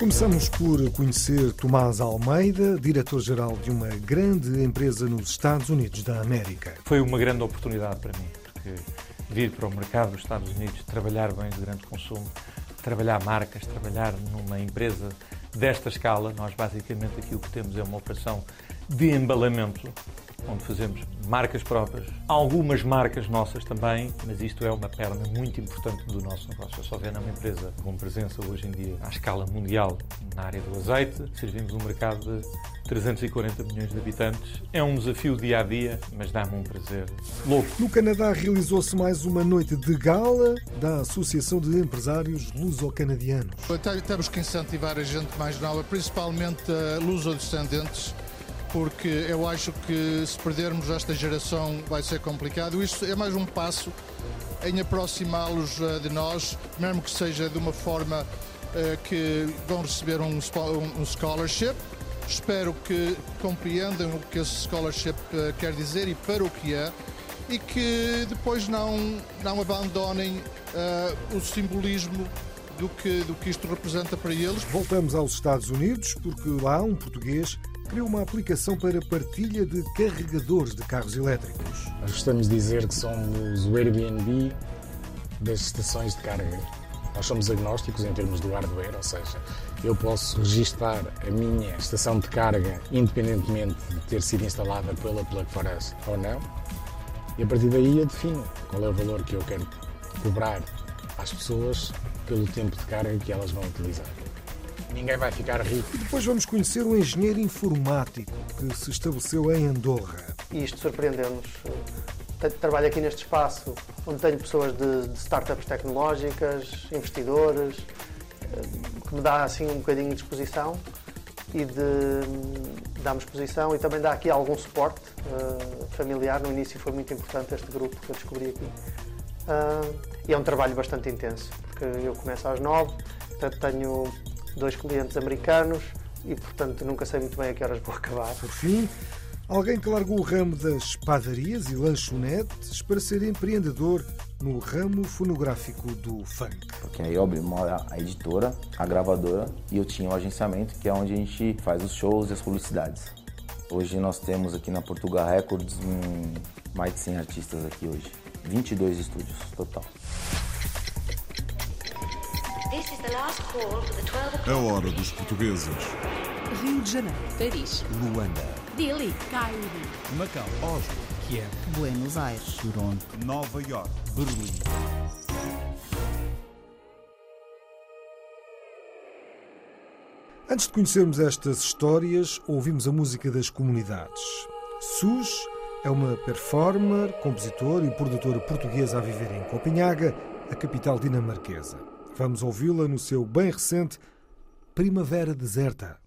Começamos por conhecer Tomás Almeida, diretor-geral de uma grande empresa nos Estados Unidos da América. Foi uma grande oportunidade para mim, porque vir para o mercado dos Estados Unidos, trabalhar bens de grande consumo, trabalhar marcas, trabalhar numa empresa desta escala, nós basicamente aqui o que temos é uma operação de embalamento onde fazemos marcas próprias, algumas marcas nossas também, mas isto é uma perna muito importante do nosso negócio. A Sovena é uma empresa com presença hoje em dia à escala mundial na área do azeite, servimos um mercado de 340 milhões de habitantes. É um desafio dia a dia, mas dá-me um prazer louco. No Canadá realizou-se mais uma noite de gala da Associação de Empresários Luso-Canadianos. Temos que incentivar a gente mais nova, principalmente luso-descendentes, porque eu acho que se perdermos esta geração vai ser complicado. Isto é mais um passo em aproximá-los de nós, mesmo que seja de uma forma que vão receber um, scholarship. Espero que compreendam o que esse scholarship quer dizer e para o que é e que depois não, não abandonem uh, o simbolismo do que, do que isto representa para eles. Voltamos aos Estados Unidos porque lá um português criou uma aplicação para partilha de carregadores de carros elétricos. Nós gostamos de dizer que somos o Airbnb das estações de carga. Nós somos agnósticos em termos do hardware, ou seja, eu posso registar a minha estação de carga independentemente de ter sido instalada pela Plug for Us ou não. E a partir daí eu defino qual é o valor que eu quero cobrar às pessoas pelo tempo de carga que elas vão utilizar. Ninguém vai ficar rico. E depois vamos conhecer um engenheiro informático que se estabeleceu em Andorra. E isto surpreendeu-nos. Trabalho aqui neste espaço onde tenho pessoas de, de startups tecnológicas, investidores, que me dá assim um bocadinho de exposição e de dar-me exposição e também dá aqui algum suporte uh, familiar. No início foi muito importante este grupo que eu descobri aqui. Uh, e é um trabalho bastante intenso, porque eu começo às nove, portanto tenho dois clientes americanos e, portanto, nunca sei muito bem a que horas vou acabar. Por fim, alguém que largou o ramo das padarias e lanchonetes para ser empreendedor no ramo fonográfico do funk. Porque aí eu abri uma, a editora, a gravadora e eu tinha o um agenciamento, que é onde a gente faz os shows e as publicidades. Hoje nós temos aqui na Portugal Records um, mais de 100 artistas aqui hoje. 22 estúdios total. A hora dos portugueses. Rio de Janeiro. Paris. Luanda. Delhi. Cairo. Macau. Oslo. Kiev. Buenos Aires. Toronto. Nova York. Berlim. Antes de conhecermos estas histórias, ouvimos a música das comunidades. SUS é uma performer, compositora e produtora portuguesa a viver em Copenhaga, a capital dinamarquesa. Vamos ouvi-la no seu bem recente Primavera Deserta.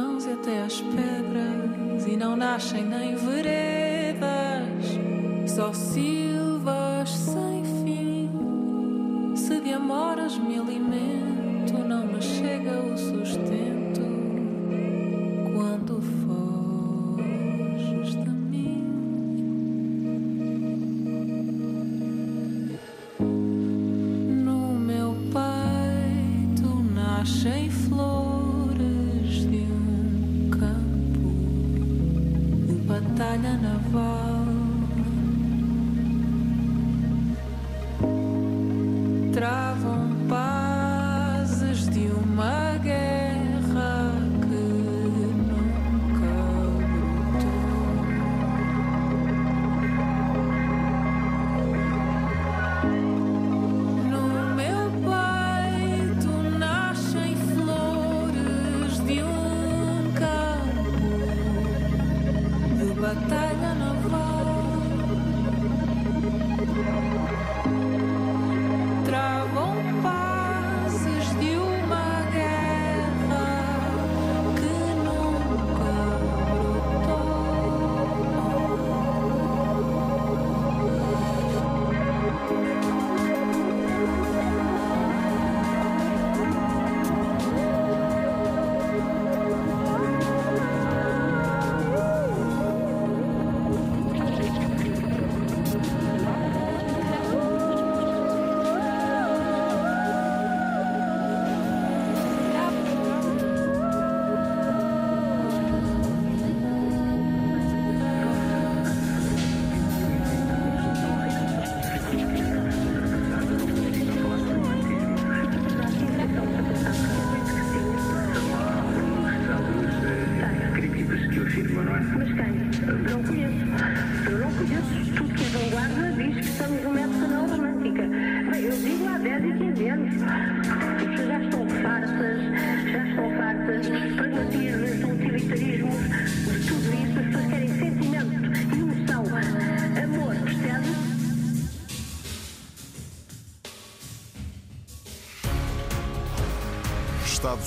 Mãos e até as pedras e não nascem nem veredas. Só silvas sem fim. Se de amoras me alimento, não me chega o sustento.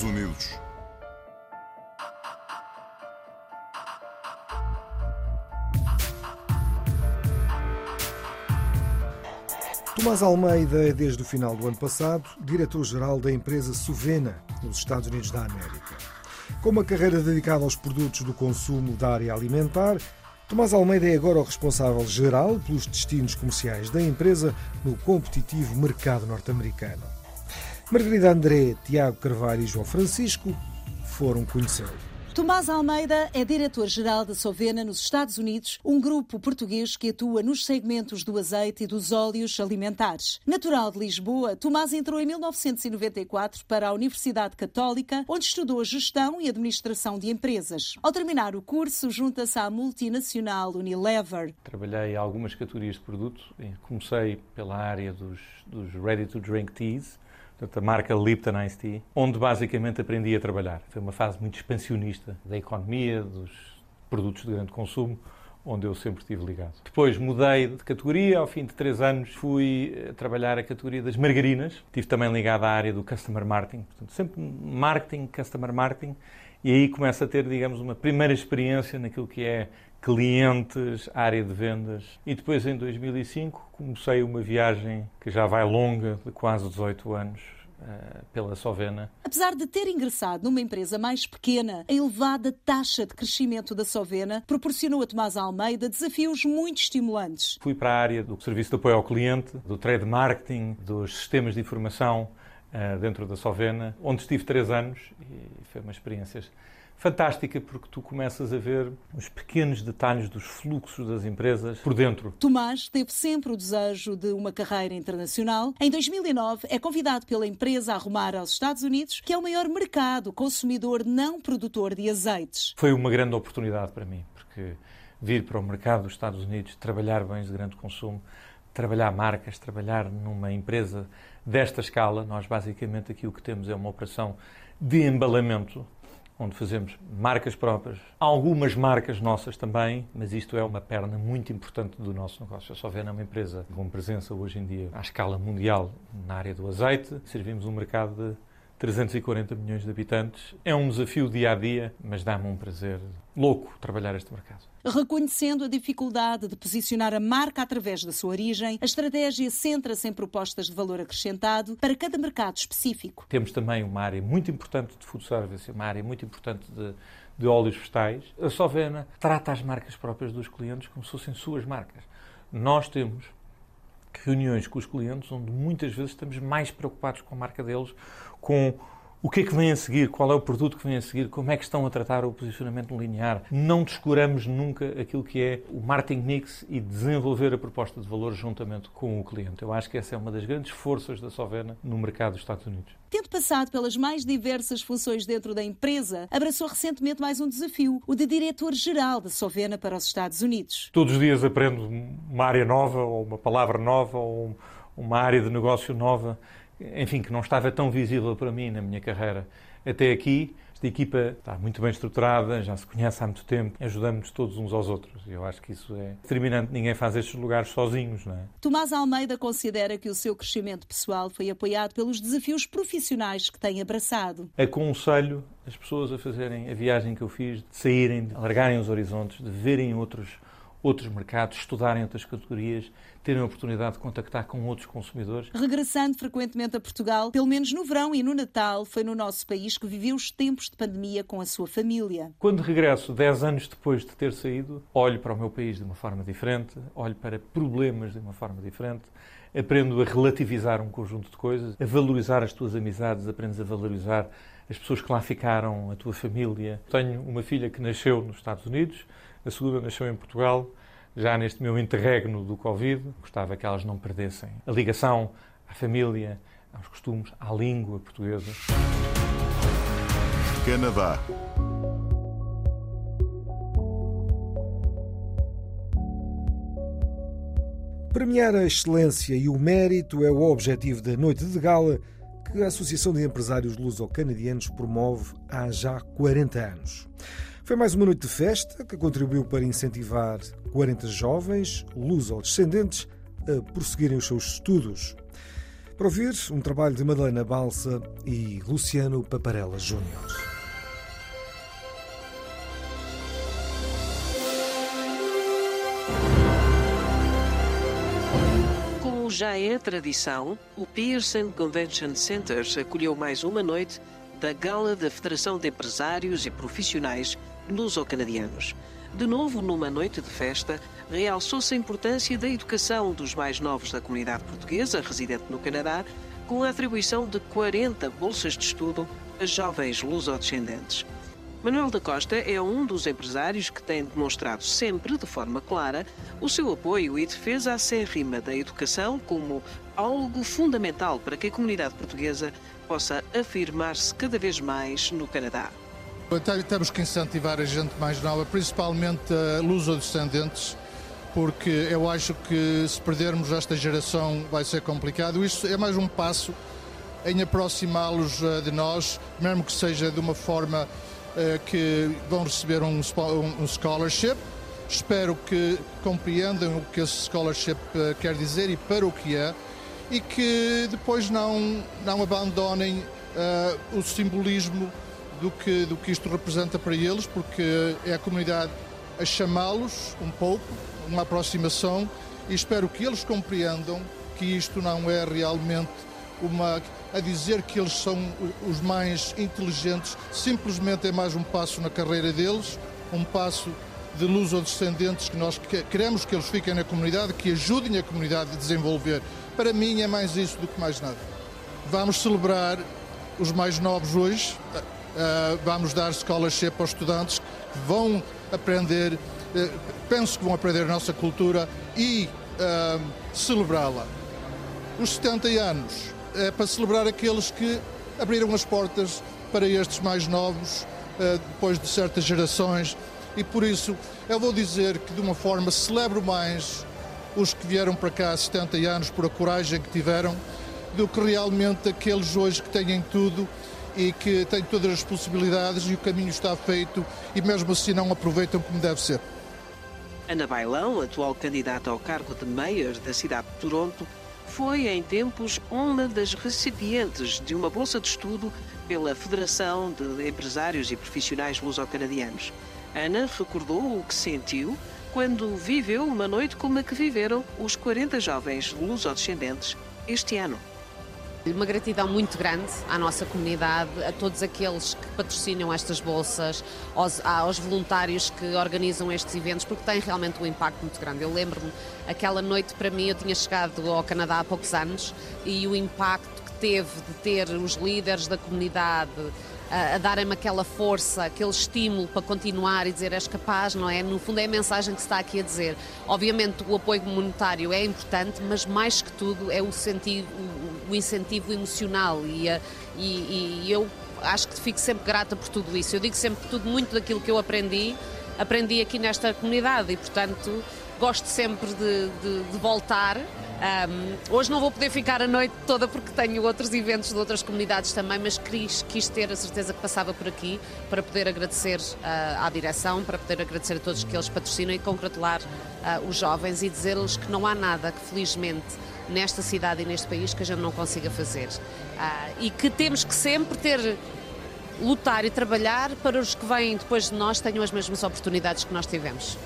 Unidos. Tomás Almeida é, desde o final do ano passado, diretor-geral da empresa Suvena, nos Estados Unidos da América. Com uma carreira dedicada aos produtos do consumo da área alimentar, Tomás Almeida é agora o responsável geral pelos destinos comerciais da empresa no competitivo mercado norte-americano. Margarida André, Tiago Carvalho e João Francisco foram conhecê-lo. Tomás Almeida é diretor-geral da Sovena nos Estados Unidos, um grupo português que atua nos segmentos do azeite e dos óleos alimentares. Natural de Lisboa, Tomás entrou em 1994 para a Universidade Católica, onde estudou gestão e administração de empresas. Ao terminar o curso, junta-se à multinacional Unilever. Trabalhei em algumas categorias de produto. Comecei pela área dos, dos ready-to-drink teas, portanto, a marca Lipton Ice Tea, onde basicamente aprendi a trabalhar. Foi uma fase muito expansionista da economia, dos produtos de grande consumo, onde eu sempre estive ligado. Depois mudei de categoria, ao fim de três anos fui trabalhar a categoria das margarinas. Estive também ligado à área do Customer Marketing, portanto, sempre marketing, Customer Marketing, e aí começo a ter, digamos, uma primeira experiência naquilo que é clientes, área de vendas. E depois, em 2005, comecei uma viagem que já vai longa, de quase 18 anos, uh, pela Sovena. Apesar de ter ingressado numa empresa mais pequena, a elevada taxa de crescimento da Sovena proporcionou a Tomás Almeida desafios muito estimulantes. Fui para a área do serviço de apoio ao cliente, do trade marketing, dos sistemas de informação uh, dentro da Sovena, onde estive três anos e foi uma experiência fantástica porque tu começas a ver os pequenos detalhes dos fluxos das empresas por dentro. Tomás teve sempre o desejo de uma carreira internacional. Em 2009 é convidado pela empresa a arrumar aos Estados Unidos, que é o maior mercado consumidor não produtor de azeites. Foi uma grande oportunidade para mim, porque vir para o mercado dos Estados Unidos, trabalhar bens de grande consumo, trabalhar marcas, trabalhar numa empresa desta escala, nós basicamente aqui o que temos é uma operação de embalamento onde fazemos marcas próprias, algumas marcas nossas também, mas isto é uma perna muito importante do nosso negócio. A Sovena é uma empresa com presença hoje em dia à escala mundial na área do azeite. Servimos um mercado de 340 milhões de habitantes. É um desafio dia a dia, mas dá-me um prazer louco trabalhar este mercado. Reconhecendo a dificuldade de posicionar a marca através da sua origem, a estratégia centra-se em propostas de valor acrescentado para cada mercado específico. Temos também uma área muito importante de food service, uma área muito importante de, de óleos vegetais. A Sovena trata as marcas próprias dos clientes como se fossem suas marcas. Nós temos reuniões com os clientes onde muitas vezes estamos mais preocupados com a marca deles, com o que é que vem a seguir, qual é o produto que vem a seguir, como é que estão a tratar o posicionamento linear. Não descuramos nunca aquilo que é o marketing mix e desenvolver a proposta de valor juntamente com o cliente. Eu acho que essa é uma das grandes forças da Sovena no mercado dos Estados Unidos. Tendo passado pelas mais diversas funções dentro da empresa, abraçou recentemente mais um desafio, o de diretor-geral da Sovena para os Estados Unidos. Todos os dias aprendo uma área nova, ou uma palavra nova, ou uma área de negócio nova enfim, que não estava tão visível para mim na minha carreira até aqui, Esta equipa está muito bem estruturada, já se conhece há muito tempo, ajudamos todos uns aos outros. Eu acho que isso é determinante. Ninguém faz estes lugares sozinhos, não é? Tomás Almeida considera que o seu crescimento pessoal foi apoiado pelos desafios profissionais que tem abraçado. Aconselho as pessoas a fazerem a viagem que eu fiz, de saírem, de alargarem os horizontes, de verem outros outros mercados, estudarem outras categorias, terem a oportunidade de contactar com outros consumidores. Regressando frequentemente a Portugal, pelo menos no verão e no Natal, foi no nosso país que viveu os tempos de pandemia com a sua família. Quando regresso, 10 anos depois de ter saído, olho para o meu país de uma forma diferente, olho para problemas de uma forma diferente, aprendo a relativizar um conjunto de coisas, a valorizar as tuas amizades, aprendes a valorizar as pessoas que lá ficaram, a tua família. Tenho uma filha que nasceu nos Estados Unidos, a segunda nasceu em Portugal, já neste meu interregno do Covid. Gostava que elas não perdessem a ligação à família, aos costumes, à língua portuguesa. Canadá. Premiar a excelência e o mérito é o objetivo da Noite de Gala que a Associação de Empresários Luso-Canadianos promove há já 40 anos. Foi mais uma noite de festa que contribuiu para incentivar 40 jovens luso-descendentes a prosseguirem os seus estudos. Para ouvir um trabalho de Madalena Balsa e Luciano Paparella Júnior. Como já é tradição, o Pearson Convention Center acolheu mais uma noite da Gala da Federação de Empresários e Profissionais luso-canadianos. De novo, numa noite de festa, realçou-se a importância da educação dos mais novos da comunidade portuguesa residente no Canadá, com a atribuição de 40 bolsas de estudo a jovens luso-descendentes. Manuel da Costa é um dos empresários que tem demonstrado sempre, de forma clara, o seu apoio e defesa acérrima da educação como algo fundamental para que a comunidade portuguesa possa afirmar-se cada vez mais no Canadá. Temos que incentivar a gente mais nova, principalmente a luso-descendentes, porque eu acho que se perdermos esta geração vai ser complicado. Isto é mais um passo em aproximá-los eh, de nós, mesmo que seja de uma forma eh, que vão receber um, scholarship. Espero que compreendam o que esse scholarship eh, quer dizer e para o que é, e que depois não, não abandonem uh, o simbolismo do que, do que isto representa para eles, porque é a comunidade a chamá-los um pouco, uma aproximação, e espero que eles compreendam que isto não é realmente uma a dizer que eles são os mais inteligentes, simplesmente é mais um passo na carreira deles, um passo de luz ou descendentes que nós queremos que eles fiquem na comunidade, que ajudem a comunidade a desenvolver. Para mim é mais isso do que mais nada. Vamos celebrar os mais novos hoje, vamos dar scholarship aos estudantes que vão aprender, uh, penso que vão aprender a nossa cultura e uh, celebrá-la. Os 70 anos é para celebrar aqueles que abriram as portas para estes mais novos, depois de certas gerações, e por isso eu vou dizer que de uma forma celebro mais os que vieram para cá há 70 anos por a coragem que tiveram, do que realmente aqueles hoje que têm tudo e que têm todas as possibilidades e o caminho está feito e mesmo assim não aproveitam como deve ser. Ana Bailão, atual candidata ao cargo de mayor da cidade de Toronto, foi em tempos uma das recipientes de uma bolsa de estudo pela Federação de Empresários e Profissionais Luso-Canadianos. Ana recordou o que sentiu quando viveu uma noite como a que viveram os 40 jovens luso-descendentes este ano. Uma gratidão muito grande à nossa comunidade, a todos aqueles que patrocinam estas bolsas, aos, aos, voluntários que organizam estes eventos, porque tem realmente um impacto muito grande. Eu lembro-me, aquela noite para mim, eu tinha chegado ao Canadá há poucos anos e o impacto que teve de ter os líderes da comunidade a, a darem-me aquela força, aquele estímulo para continuar e dizer és capaz, não é? No fundo é a mensagem que se está aqui a dizer. Obviamente o apoio monetário é importante, mas mais que tudo é o, sentido, o, incentivo emocional e, a, e, e eu acho que fico sempre grata por tudo isso. Eu digo sempre que tudo muito daquilo que eu aprendi aprendi aqui nesta comunidade e, portanto, gosto sempre de, de, de voltar. Um, hoje não vou poder ficar a noite toda porque tenho outros eventos de outras comunidades também, mas quis, quis ter a certeza que passava por aqui para poder agradecer uh, à direção, para poder agradecer a todos que eles patrocinam e congratular uh, os jovens e dizer-lhes que não há nada que felizmente nesta cidade e neste país que a gente não consiga fazer. Uh, e que temos que sempre ter lutar e trabalhar para os que vêm depois de nós tenham as mesmas oportunidades que nós tivemos.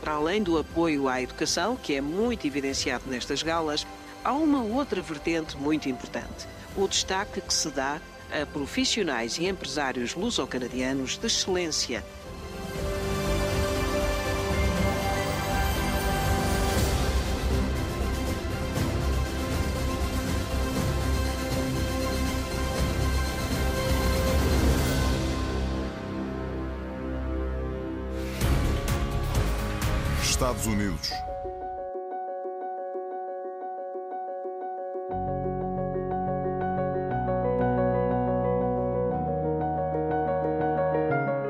Para além do apoio à educação, que é muito evidenciado nestas galas, há uma outra vertente muito importante: o destaque que se dá a profissionais e empresários luso-canadianos de excelência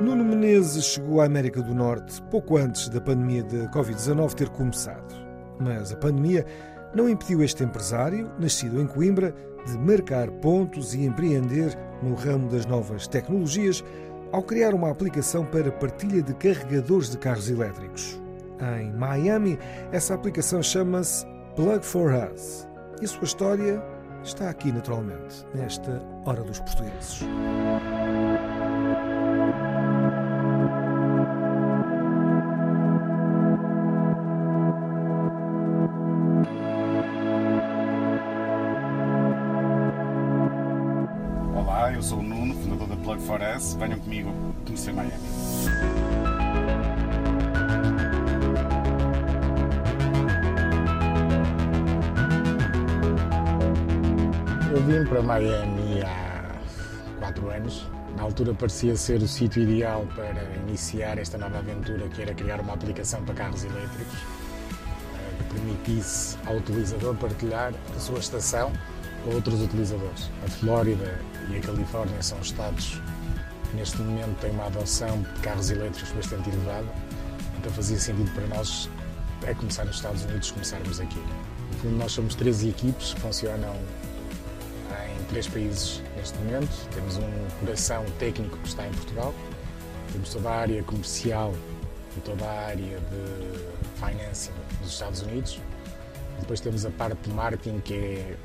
Nuno Menezes chegou à América do Norte pouco antes da pandemia de Covid-19 ter começado. Mas a pandemia não impediu este empresário, nascido em Coimbra, de marcar pontos e empreender no ramo das novas tecnologias ao criar uma aplicação para partilha de carregadores de carros elétricos. Em Miami, essa aplicação chama-se Plug for Us. E a sua história está aqui naturalmente, nesta Hora dos Portugueses. Olá, eu sou o Nuno, fundador da Plug for Us. Venham comigo conhecer Miami. Vim para Miami há quatro anos. Na altura parecia ser o sítio ideal para iniciar esta nova aventura, que era criar uma aplicação para carros elétricos eh, que permitisse ao utilizador partilhar a sua estação com outros utilizadores. A Flórida e a Califórnia são estados que neste momento têm uma adoção de carros elétricos bastante elevada, então fazia sentido para nós, é começar nos Estados Unidos, começarmos aqui. No fundo, nós somos 13 equipes que funcionam em três países neste momento. Temos um coração técnico que está em Portugal, temos toda a área comercial e toda a área de financing nos Estados Unidos. Depois temos a parte de marketing que é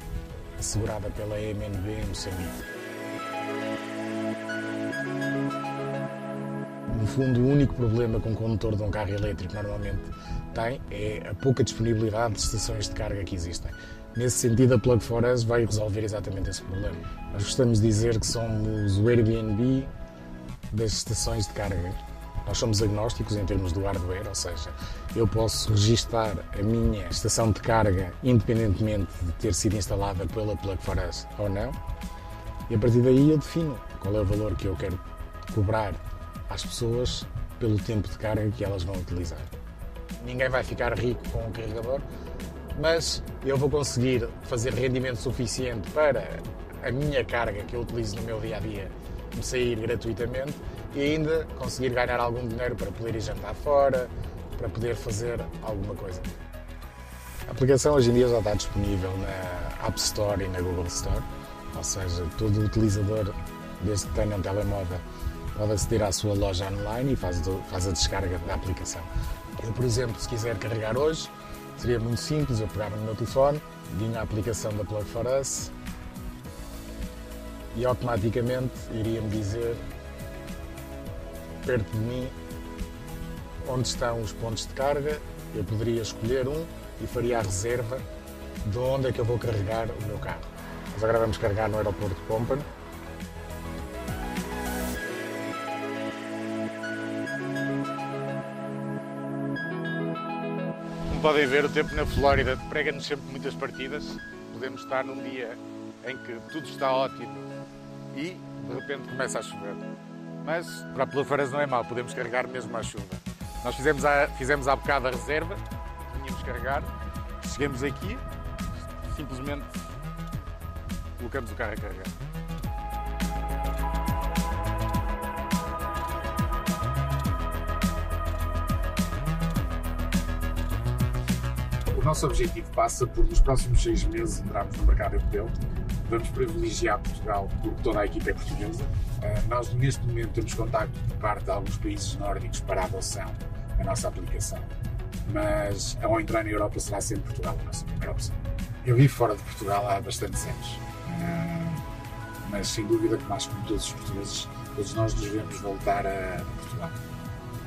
assegurada pela MNB em Moçambique. No fundo, o único problema que um condutor de um carro elétrico normalmente tem é a pouca disponibilidade de estações de carga que existem. Nesse sentido, a Plug for Us vai resolver exatamente esse problema. Nós gostamos de dizer que somos o Airbnb das estações de carga. Nós somos agnósticos em termos do hardware, ou seja, eu posso registar a minha estação de carga independentemente de ter sido instalada pela Plug for Us ou não. E a partir daí eu defino qual é o valor que eu quero cobrar às pessoas pelo tempo de carga que elas vão utilizar. Ninguém vai ficar rico com um carregador, mas eu vou conseguir fazer rendimento suficiente para a minha carga que eu utilizo no meu dia a dia me sair gratuitamente e ainda conseguir ganhar algum dinheiro para poder ir jantar fora, para poder fazer alguma coisa. A aplicação hoje em dia já está disponível na App Store e na Google Store, ou seja, todo utilizador, desde que tenha um telemóvel, pode aceder à sua loja online e faz, faz a descarga da aplicação. Eu, por exemplo, se quiser carregar hoje, seria muito simples, eu pegava no meu telefone, vinha a aplicação da Plug for Us e automaticamente iria-me dizer perto de mim onde estão os pontos de carga, eu poderia escolher um e faria a reserva de onde é que eu vou carregar o meu carro. Nós agora vamos carregar no aeroporto de Pompano. Podem ver, o tempo na Flórida prega-nos sempre muitas partidas. Podemos estar num dia em que tudo está ótimo e de repente começa a chover. Mas para Pelufaras não é mau, podemos carregar mesmo à chuva. Nós fizemos, a, fizemos há bocado a reserva, tínhamos carregar, chegamos aqui, simplesmente colocamos o carro a carregar. O nosso objetivo passa por, nos próximos seis meses, entrarmos no mercado europeu. Vamos privilegiar Portugal porque toda a equipa é portuguesa. Uh, nós, neste momento, temos contacto por parte de alguns países nórdicos para a adoção da nossa aplicação. Mas, ao entrar na Europa, será sempre Portugal a nossa primeira opção. Eu vivo fora de Portugal há bastantes anos. Uh, mas, sem dúvida, que nós, como todos os portugueses, todos nós devemos voltar a Portugal.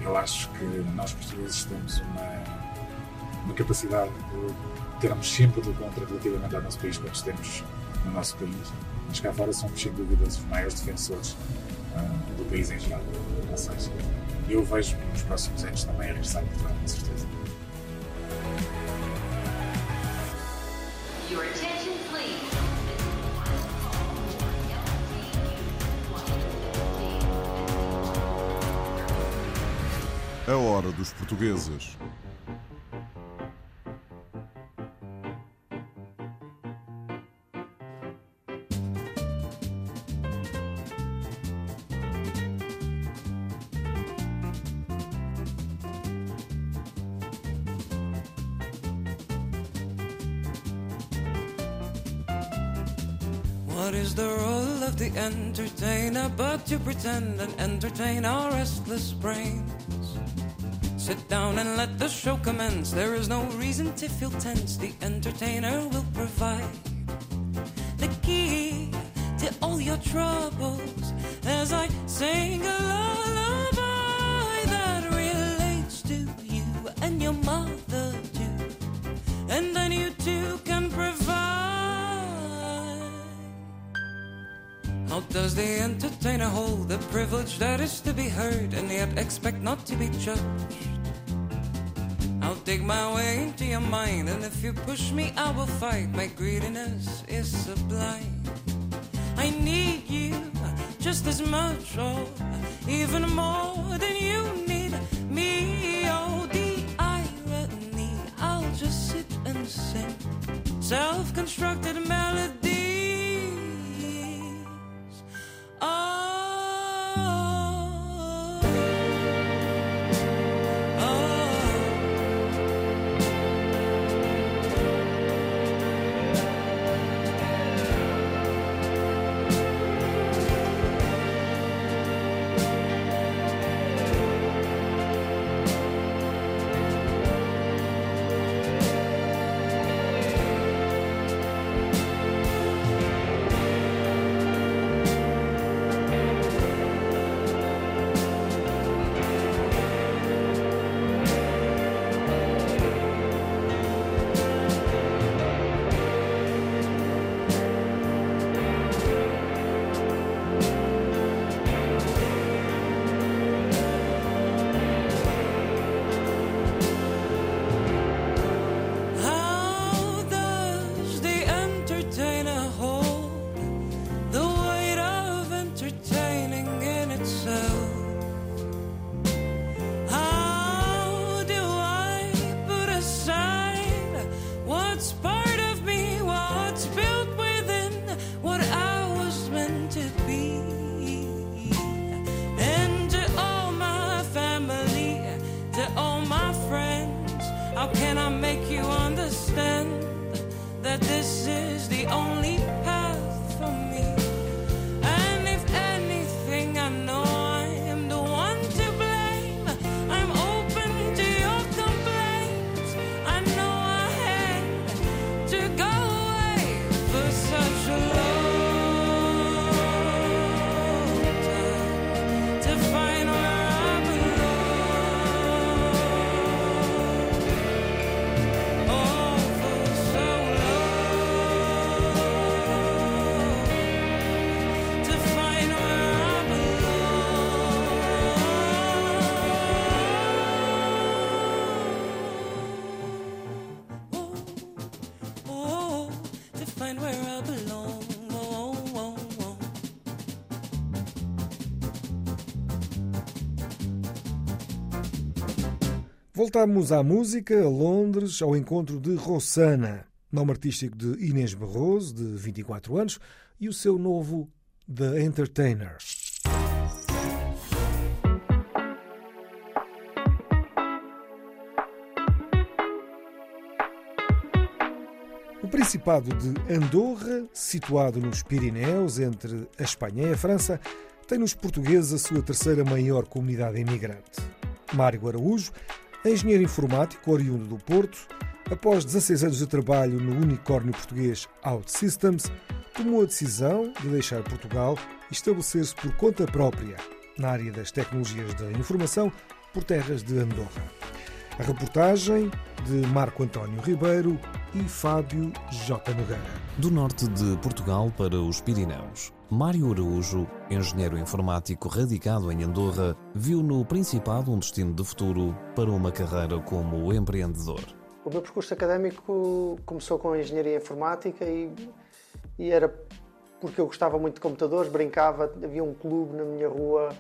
Eu acho que nós, portugueses, temos uma uma capacidade de termos sempre do contra relativamente ao nosso país quando estamos no nosso país. Mas cá fora somos, sem dúvida, os maiores defensores uh, do país em geral. Ou seja, eu vejo nos próximos anos também a regressar a Portugal, com certeza. A hora dos portugueses. To pretend and entertain our restless brains. Sit down and let the show commence. There is no reason to feel tense. The entertainer will provide the key to all your troubles yet expect not to be judged? I'll dig my way into your mind, and if you push me, I will fight. My greediness is sublime. I need you just as much, or even more than you need me. Oh, the irony, I'll just sit and sing self constructed melody. Voltamos à música, a Londres, ao encontro de Rossana, nome artístico de Inês Barroso, de 24 anos, e o seu novo The Entertainer. Principado de Andorra, situado nos Pirineus, entre a Espanha e a França, tem nos portugueses a sua terceira maior comunidade imigrante. Mário Araújo, engenheiro informático oriundo do Porto, após 16 anos de trabalho no unicórnio português OutSystems, tomou a decisão de deixar Portugal e estabelecer-se por conta própria na área das tecnologias da informação por terras de Andorra. A reportagem de Marco António Ribeiro e Fábio J. Nogueira. Do norte de Portugal para os Pirineus, Mário Araújo, engenheiro informático radicado em Andorra, viu no Principado um destino de futuro para uma carreira como empreendedor. O meu percurso académico começou com a engenharia informática e, e era porque eu gostava muito de computadores, brincava, havia um clube na minha rua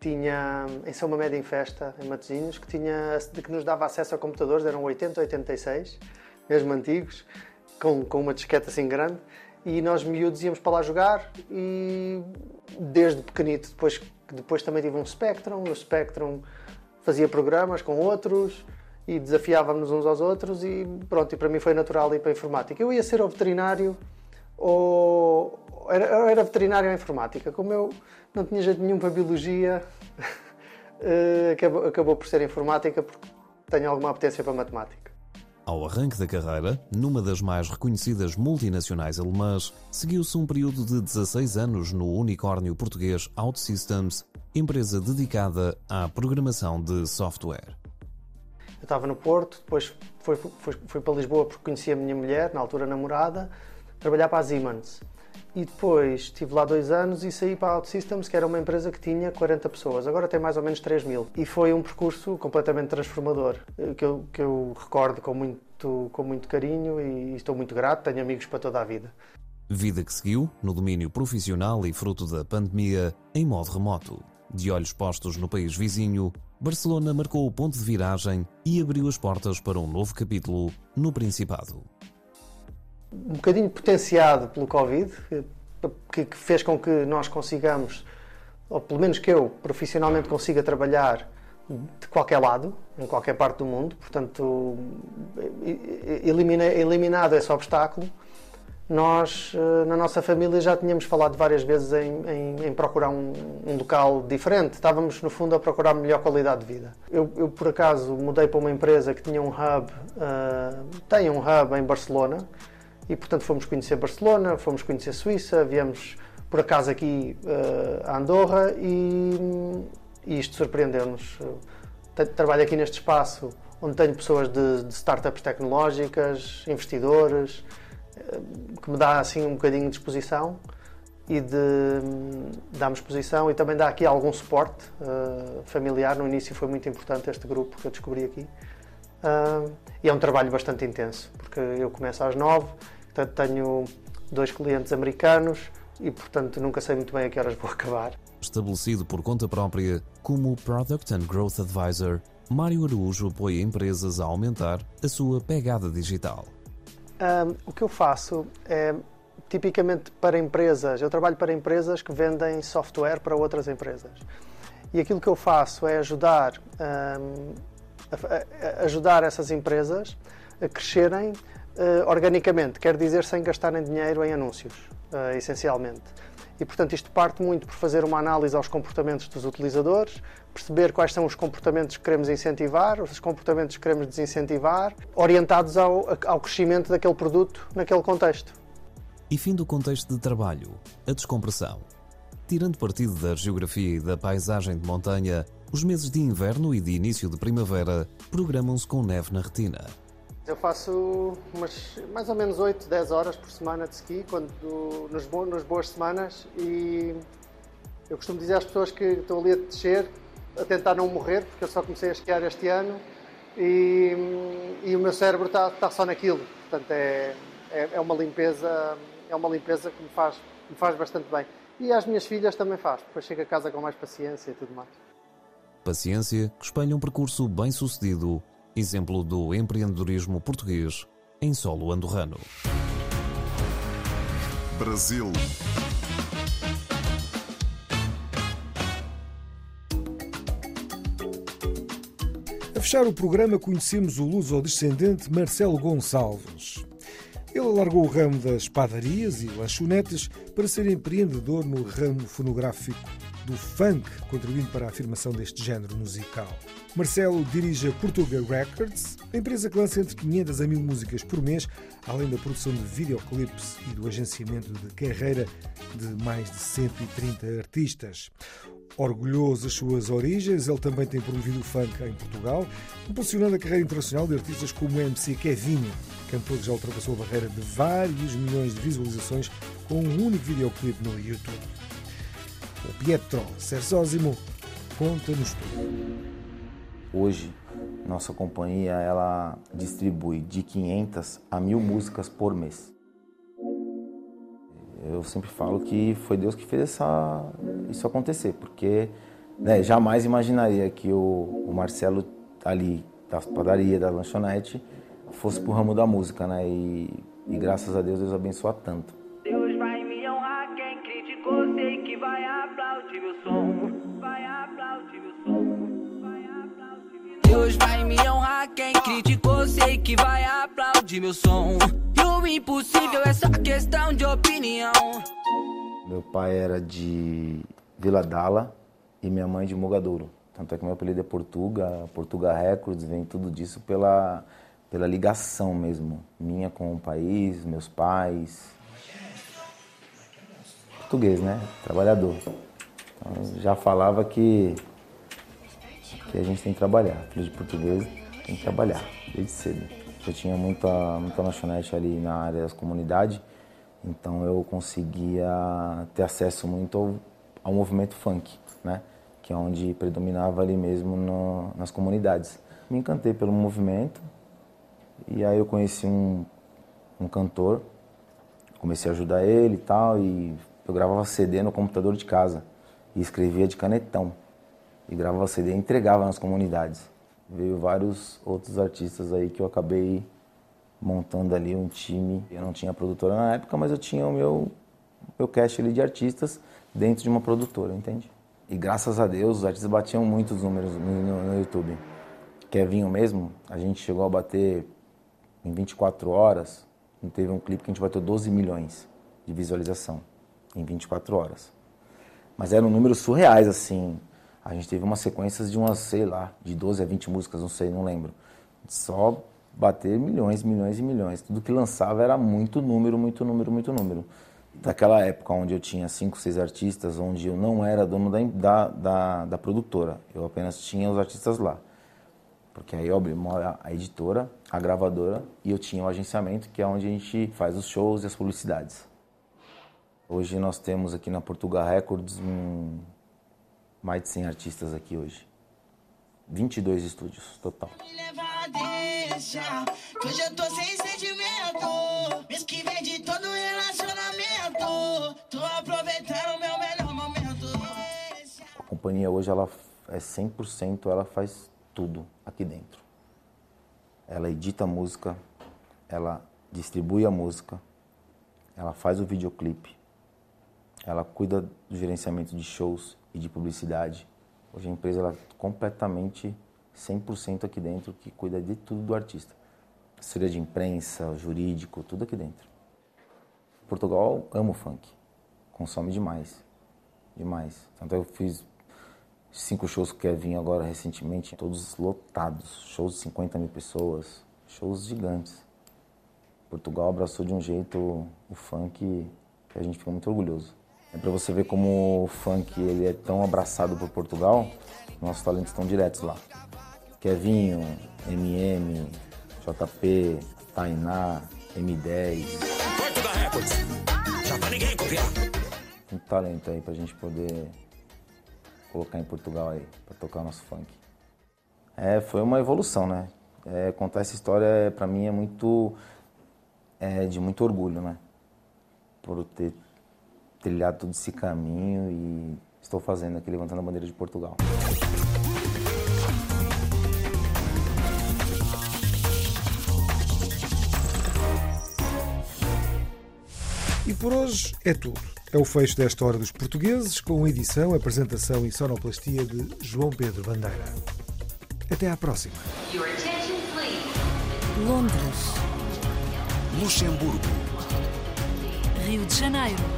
tinha, em São Mamed em Festa, em Matosinhos, que, tinha, que nos dava acesso a computadores, eram 80, 86, mesmo antigos, com, com uma disquete assim grande, e nós miúdos íamos para lá jogar e desde pequenito, depois, depois também tive um Spectrum, no Spectrum fazia programas com outros e desafiávamos uns aos outros e pronto, e para mim foi natural ir para a informática. Eu ia ser o veterinário ou era, era veterinário em informática, como eu não tinha jeito nenhum para biologia, eh, acabou, acabou por ser informática porque tenho alguma apetência para matemática. Ao arranque da carreira, numa das mais reconhecidas multinacionais alemãs, seguiu-se um período de 16 anos no unicórnio português OutSystems, empresa dedicada à programação de software. Eu estava no Porto, depois fui, fui, fui para Lisboa porque conhecia a minha mulher, na altura namorada, trabalhar para a Siemens e depois estive lá dois anos e saí para a OutSystems, que era uma empresa que tinha 40 pessoas, agora tem mais ou menos 3 mil. E foi um percurso completamente transformador, eh, que eu, que eu recordo com muito, com muito carinho e estou muito grato, tenho amigos para toda a vida. Vida que seguiu no domínio profissional e fruto da pandemia em modo remoto. De olhos postos no país vizinho, Barcelona marcou o ponto de viragem e abriu as portas para um novo capítulo no Principado um bocadinho potenciado pelo Covid, que, que, fez com que nós consigamos, ou pelo menos que eu profissionalmente consiga trabalhar de qualquer lado, em qualquer parte do mundo. Portanto, elimina, eliminado esse obstáculo, nós, eh, na nossa família, já tínhamos falado várias vezes em, em, em procurar um, um, local diferente. Estávamos, no fundo, a procurar melhor qualidade de vida. Eu, eu por acaso, mudei para uma empresa que tinha um hub, uh, tem um hub em Barcelona, e portanto fomos conhecer Barcelona, fomos conhecer Suíça, viemos por acaso aqui uh, a Andorra e, e isto surpreendeu-nos. Trabalho aqui neste espaço onde tenho pessoas de, de startups tecnológicas, investidores, uh, que me dá assim um bocadinho de exposição e de dá-me exposição e também dá aqui algum suporte uh, familiar. No início foi muito importante este grupo que eu descobri aqui. Uh, e é um trabalho bastante intenso, porque eu começo às nove Portanto, tenho dois clientes americanos e, portanto, nunca sei muito bem a que horas vou acabar. Estabelecido por conta própria como Product and Growth Advisor, Mário Araújo apoia empresas a aumentar a sua pegada digital. Um, o que eu faço é tipicamente para empresas. Eu trabalho para empresas que vendem software para outras empresas. E aquilo que eu faço é ajudar, um, a, a ajudar essas empresas a crescerem uh, organicamente, quer dizer sem gastarem dinheiro em anúncios, uh, essencialmente. E, portanto, isto parte muito por fazer uma análise aos comportamentos dos utilizadores, perceber quais são os comportamentos que queremos incentivar, os comportamentos que queremos desincentivar, orientados ao, ao crescimento daquele produto naquele contexto. E fim do contexto de trabalho, a descompressão. Tirando partido da geografia e da paisagem de montanha, os meses de inverno e de início de primavera programam-se com neve na retina. Eu faço umas, mais ou menos 8, 10 horas por semana de ski, quando, nos, nas boas semanas, e eu costumo dizer às pessoas que estou ali a descer, a tentar não morrer, porque eu só comecei a esquiar este ano, e, e o meu cérebro está, está só naquilo. Portanto, é, é, é, uma limpeza, é uma limpeza que me faz, me faz bastante bem. E às minhas filhas também faz, depois chego a casa com mais paciência e tudo mais. Paciência que espelha um percurso bem sucedido exemplo do empreendedorismo português em solo andorrano. Brasil. A fechar o programa conhecemos o luso-descendente Marcelo Gonçalves. Ele largou o ramo das padarias e lanchonetes para ser empreendedor no ramo fonográfico do funk, contribuindo para a afirmação deste género musical. Marcelo dirige a Portugal Records, empresa que lança entre 500 a 1000 músicas por mês, além da produção de videoclipes e do agenciamento de carreira de mais de 130 artistas. Orgulhoso das suas origens, ele também tem promovido o funk em Portugal, impulsionando a carreira internacional de artistas como o MC Kevinho, cantor que já ultrapassou a barreira de vários milhões de visualizações com um único videoclipe no YouTube. O Pietro Sersósimo conta-nos tudo. Hoje, nossa companhia ela distribui de 500 a 1000 músicas por mês. Eu sempre falo que foi Deus que fez essa, isso acontecer, porque né, jamais imaginaria que o, o Marcelo ali da padaria, da lanchonete, fosse pro ramo da música, né? E, e graças a Deus Deus abençoa tanto. Deus vai me honrar quem criticou, sei que vai aplaudir meu som. E o impossível é só questão de opinião. Meu pai era de Vila Dala e minha mãe de Mogadouro. Tanto é que meu apelido é Portuga, Portuga Records, vem tudo disso pela, pela ligação mesmo, minha com o país, meus pais. Português, né? Trabalhador. Então, já falava que, que a gente tem que trabalhar. Filho de português tem que trabalhar, desde cedo. Eu tinha muita, muita lanchonete ali na área das comunidades, então eu conseguia ter acesso muito ao, ao movimento funk, né? Que é onde predominava ali mesmo no, nas comunidades. Me encantei pelo movimento e aí eu conheci um, um cantor, comecei a ajudar ele e tal, e eu gravava CD no computador de casa e escrevia de canetão. E gravava CD e entregava nas comunidades. Veio vários outros artistas aí que eu acabei montando ali um time. Eu não tinha produtora na época, mas eu tinha o meu, meu cast ali de artistas dentro de uma produtora, entende? E graças a Deus os artistas batiam muitos números no, no, no YouTube. Kevinho mesmo, a gente chegou a bater em 24 horas, teve um clipe que a gente bateu 12 milhões de visualização em 24 horas. Mas eram números surreais, assim. A gente teve umas sequências de umas, sei lá, de 12 a 20 músicas, não sei, não lembro. Só bater milhões, milhões e milhões. Tudo que lançava era muito número, muito número, muito número. Daquela época onde eu tinha cinco, seis artistas, onde eu não era dono da, da, da, da produtora, eu apenas tinha os artistas lá. Porque aí eu abri a editora, a gravadora e eu tinha o agenciamento, que é onde a gente faz os shows e as publicidades. Hoje nós temos aqui na Portugal Records um, mais de 100 artistas aqui hoje. 22 estúdios total. Deixa, que hoje eu tô sem sentimento. Me esquivei de todo relacionamento. Tô aproveitando meu melhor momento. A companhia hoje ela é 100%, ela faz tudo aqui dentro. Ela edita a música, ela distribui a música, ela faz o videoclipe, ela cuida do gerenciamento de shows e de publicidade. Hoje a empresa ela é completamente 100% aqui dentro que cuida de tudo do artista. Assessoria de imprensa, jurídico, tudo aqui dentro. Portugal ama o funk, consome demais, demais. Tanto eu fiz cinco shows que Kevin agora recentemente, todos lotados, shows de 50 mil pessoas, shows gigantes. Portugal abraçou de um jeito o funk que a gente fica muito orgulhoso. É para você ver como o funk ele é tão abraçado por Portugal, nossos talentos estão diretos lá. Kevinho, MM, JP, Tainá, M10. Portugal Records. Já pra ninguém copiar. Muito talento aí pra gente poder colocar em Portugal aí, pra tocar o nosso funk. É, foi uma evolução, né? É, contar essa história para mim é muito é, de muito orgulho, né? Por ter trilhado todo esse caminho e estou fazendo aqui, levantando a bandeira de Portugal. E por hoje é tudo. É o fecho desta Hora dos Portugueses, com edição, apresentação e sonoplastia de João Pedro Bandeira. Até à próxima. Londres, Luxemburgo. Rio de Janeiro.